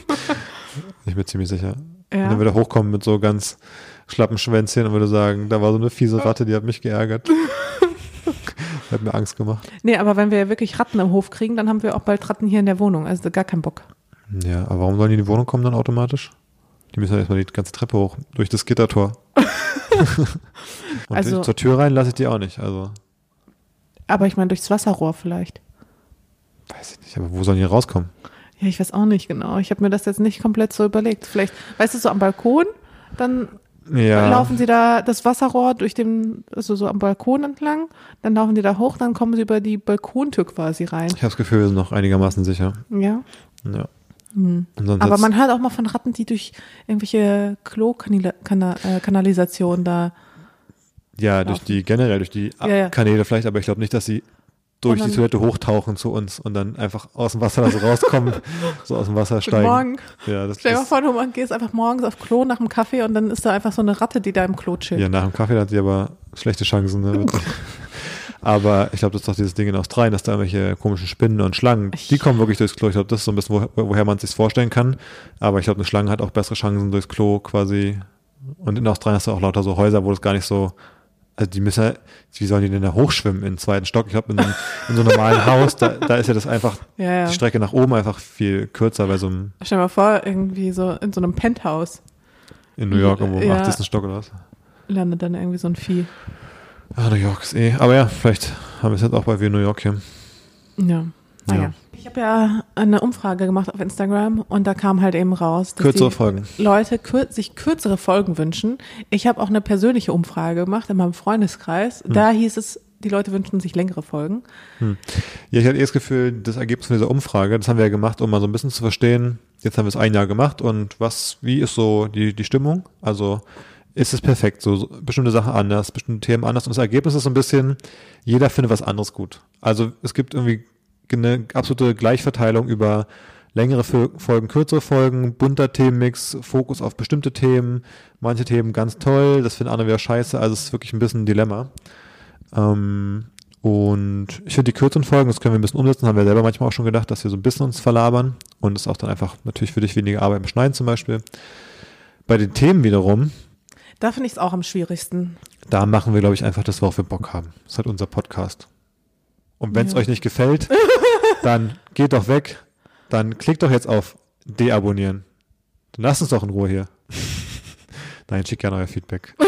ich bin ziemlich sicher. Ja. Und dann würde er hochkommen mit so ganz schlappen Schwänzchen und würde sagen, da war so eine fiese Ratte, die hat mich geärgert. hat mir Angst gemacht. Nee, aber wenn wir wirklich Ratten im Hof kriegen, dann haben wir auch bald Ratten hier in der Wohnung. Also gar keinen Bock. Ja, aber warum sollen die in die Wohnung kommen dann automatisch? Die müssen ja erstmal die ganze Treppe hoch, durch das Gittertor. und also, zur Tür rein lasse ich die auch nicht, also. Aber ich meine durchs Wasserrohr vielleicht. Weiß ich nicht, aber wo sollen die rauskommen? Ja, ich weiß auch nicht genau. Ich habe mir das jetzt nicht komplett so überlegt. Vielleicht, weißt du, so am Balkon, dann ja. laufen sie da das Wasserrohr durch den, also so am Balkon entlang, dann laufen die da hoch, dann kommen sie über die Balkontür quasi rein. Ich habe das Gefühl, wir sind noch einigermaßen sicher. Ja. Ja. Mhm. Aber man hört auch mal von Ratten, die durch irgendwelche Klo-Kanalisationen da. Ja, durch die, generell durch die ja, ja. Kanäle vielleicht, aber ich glaube nicht, dass sie durch die Toilette hochtauchen zu uns und dann einfach aus dem Wasser so rauskommen, so aus dem Wasser steigen. Morgen. Ja, das Stell dir mal vor, du gehst einfach morgens auf Klo nach dem Kaffee und dann ist da einfach so eine Ratte, die da im Klo chillt. Ja, nach dem Kaffee hat sie aber schlechte Chancen. Ne? aber ich glaube, das ist doch dieses Ding in Australien, dass da irgendwelche komischen Spinnen und Schlangen, die kommen wirklich durchs Klo. Ich glaube, das ist so ein bisschen, wo, woher man es sich vorstellen kann. Aber ich glaube, eine Schlange hat auch bessere Chancen durchs Klo quasi. Und in Australien hast du auch lauter so Häuser, wo das gar nicht so also die müssen ja, wie sollen die denn da hochschwimmen in den zweiten Stock? Ich glaube, in, in, so einem normalen Haus, da, da ist ja das einfach, ja, ja. die Strecke nach oben einfach viel kürzer bei so einem. Stell dir mal vor, irgendwie so in so einem Penthouse. In New York, irgendwo im ja, 80. Stock oder was? Landet dann irgendwie so ein Vieh. Ah, New York ist eh. Aber ja, vielleicht haben wir es jetzt auch bei wir New York hier. Ja. Naja. Ja. Ich habe ja eine Umfrage gemacht auf Instagram und da kam halt eben raus, dass kürzere Folgen. Leute kür sich kürzere Folgen wünschen. Ich habe auch eine persönliche Umfrage gemacht in meinem Freundeskreis. Hm. Da hieß es, die Leute wünschen sich längere Folgen. Hm. Ja, ich hatte eh das Gefühl, das Ergebnis von dieser Umfrage, das haben wir ja gemacht, um mal so ein bisschen zu verstehen. Jetzt haben wir es ein Jahr gemacht und was, wie ist so die, die Stimmung? Also ist es perfekt, so, so bestimmte Sachen anders, bestimmte Themen anders und das Ergebnis ist so ein bisschen, jeder findet was anderes gut. Also es gibt irgendwie eine absolute Gleichverteilung über längere Folgen, kürzere Folgen, bunter Themenmix, Fokus auf bestimmte Themen, manche Themen ganz toll, das finden andere wieder scheiße, also es ist wirklich ein bisschen ein Dilemma. Ähm, und ich finde die kürzeren Folgen, das können wir ein bisschen umsetzen, haben wir selber manchmal auch schon gedacht, dass wir so ein bisschen uns verlabern und es auch dann einfach natürlich für dich weniger Arbeit im Schneiden zum Beispiel. Bei den Themen wiederum. Da finde ich es auch am schwierigsten. Da machen wir, glaube ich, einfach das, worauf wir Bock haben. Das ist halt unser Podcast. Und wenn es ja. euch nicht gefällt, dann geht doch weg. Dann klickt doch jetzt auf Deabonnieren. Dann lasst uns doch in Ruhe hier. Nein, schickt gerne euer Feedback.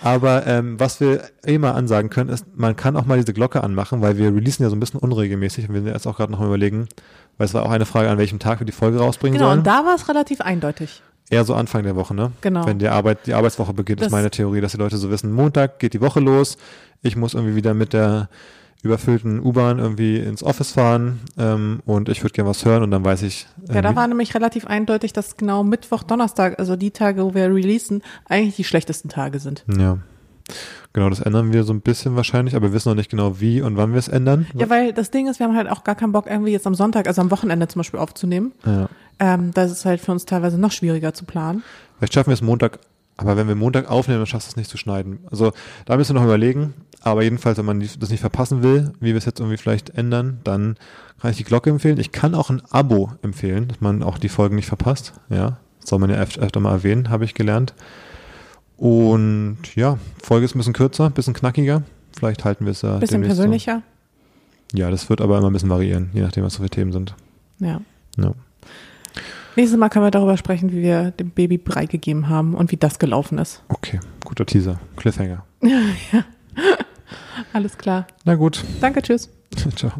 Aber ähm, was wir eh mal ansagen können, ist, man kann auch mal diese Glocke anmachen, weil wir releasen ja so ein bisschen unregelmäßig und wir sind jetzt auch gerade noch mal überlegen, weil es war auch eine Frage, an welchem Tag wir die Folge rausbringen genau, sollen. Genau, und da war es relativ eindeutig. Eher so Anfang der Woche, ne? Genau. Wenn die Arbeit, die Arbeitswoche beginnt, das ist meine Theorie, dass die Leute so wissen, Montag geht die Woche los, ich muss irgendwie wieder mit der überfüllten U-Bahn irgendwie ins Office fahren ähm, und ich würde gerne was hören und dann weiß ich. Ja, da war nämlich relativ eindeutig, dass genau Mittwoch, Donnerstag, also die Tage, wo wir releasen, eigentlich die schlechtesten Tage sind. Ja. Genau, das ändern wir so ein bisschen wahrscheinlich, aber wir wissen noch nicht genau, wie und wann wir es ändern. Ja, weil das Ding ist, wir haben halt auch gar keinen Bock, irgendwie jetzt am Sonntag, also am Wochenende zum Beispiel aufzunehmen. Ja. Ähm, das ist halt für uns teilweise noch schwieriger zu planen. Vielleicht schaffen wir es Montag, aber wenn wir Montag aufnehmen, dann schaffst du es nicht zu schneiden. Also da müssen wir noch überlegen, aber jedenfalls, wenn man das nicht verpassen will, wie wir es jetzt irgendwie vielleicht ändern, dann kann ich die Glocke empfehlen. Ich kann auch ein Abo empfehlen, dass man auch die Folgen nicht verpasst. Ja, soll man ja öfter mal erwähnen, habe ich gelernt. Und ja, Folge ist ein bisschen kürzer, ein bisschen knackiger. Vielleicht halten wir es ja. Ein bisschen persönlicher. So. Ja, das wird aber immer ein bisschen variieren, je nachdem, was so für Themen sind. Ja. ja. Nächstes Mal können wir darüber sprechen, wie wir dem Baby Brei gegeben haben und wie das gelaufen ist. Okay, guter Teaser. Cliffhanger. ja. Alles klar. Na gut. Danke, tschüss. Ciao.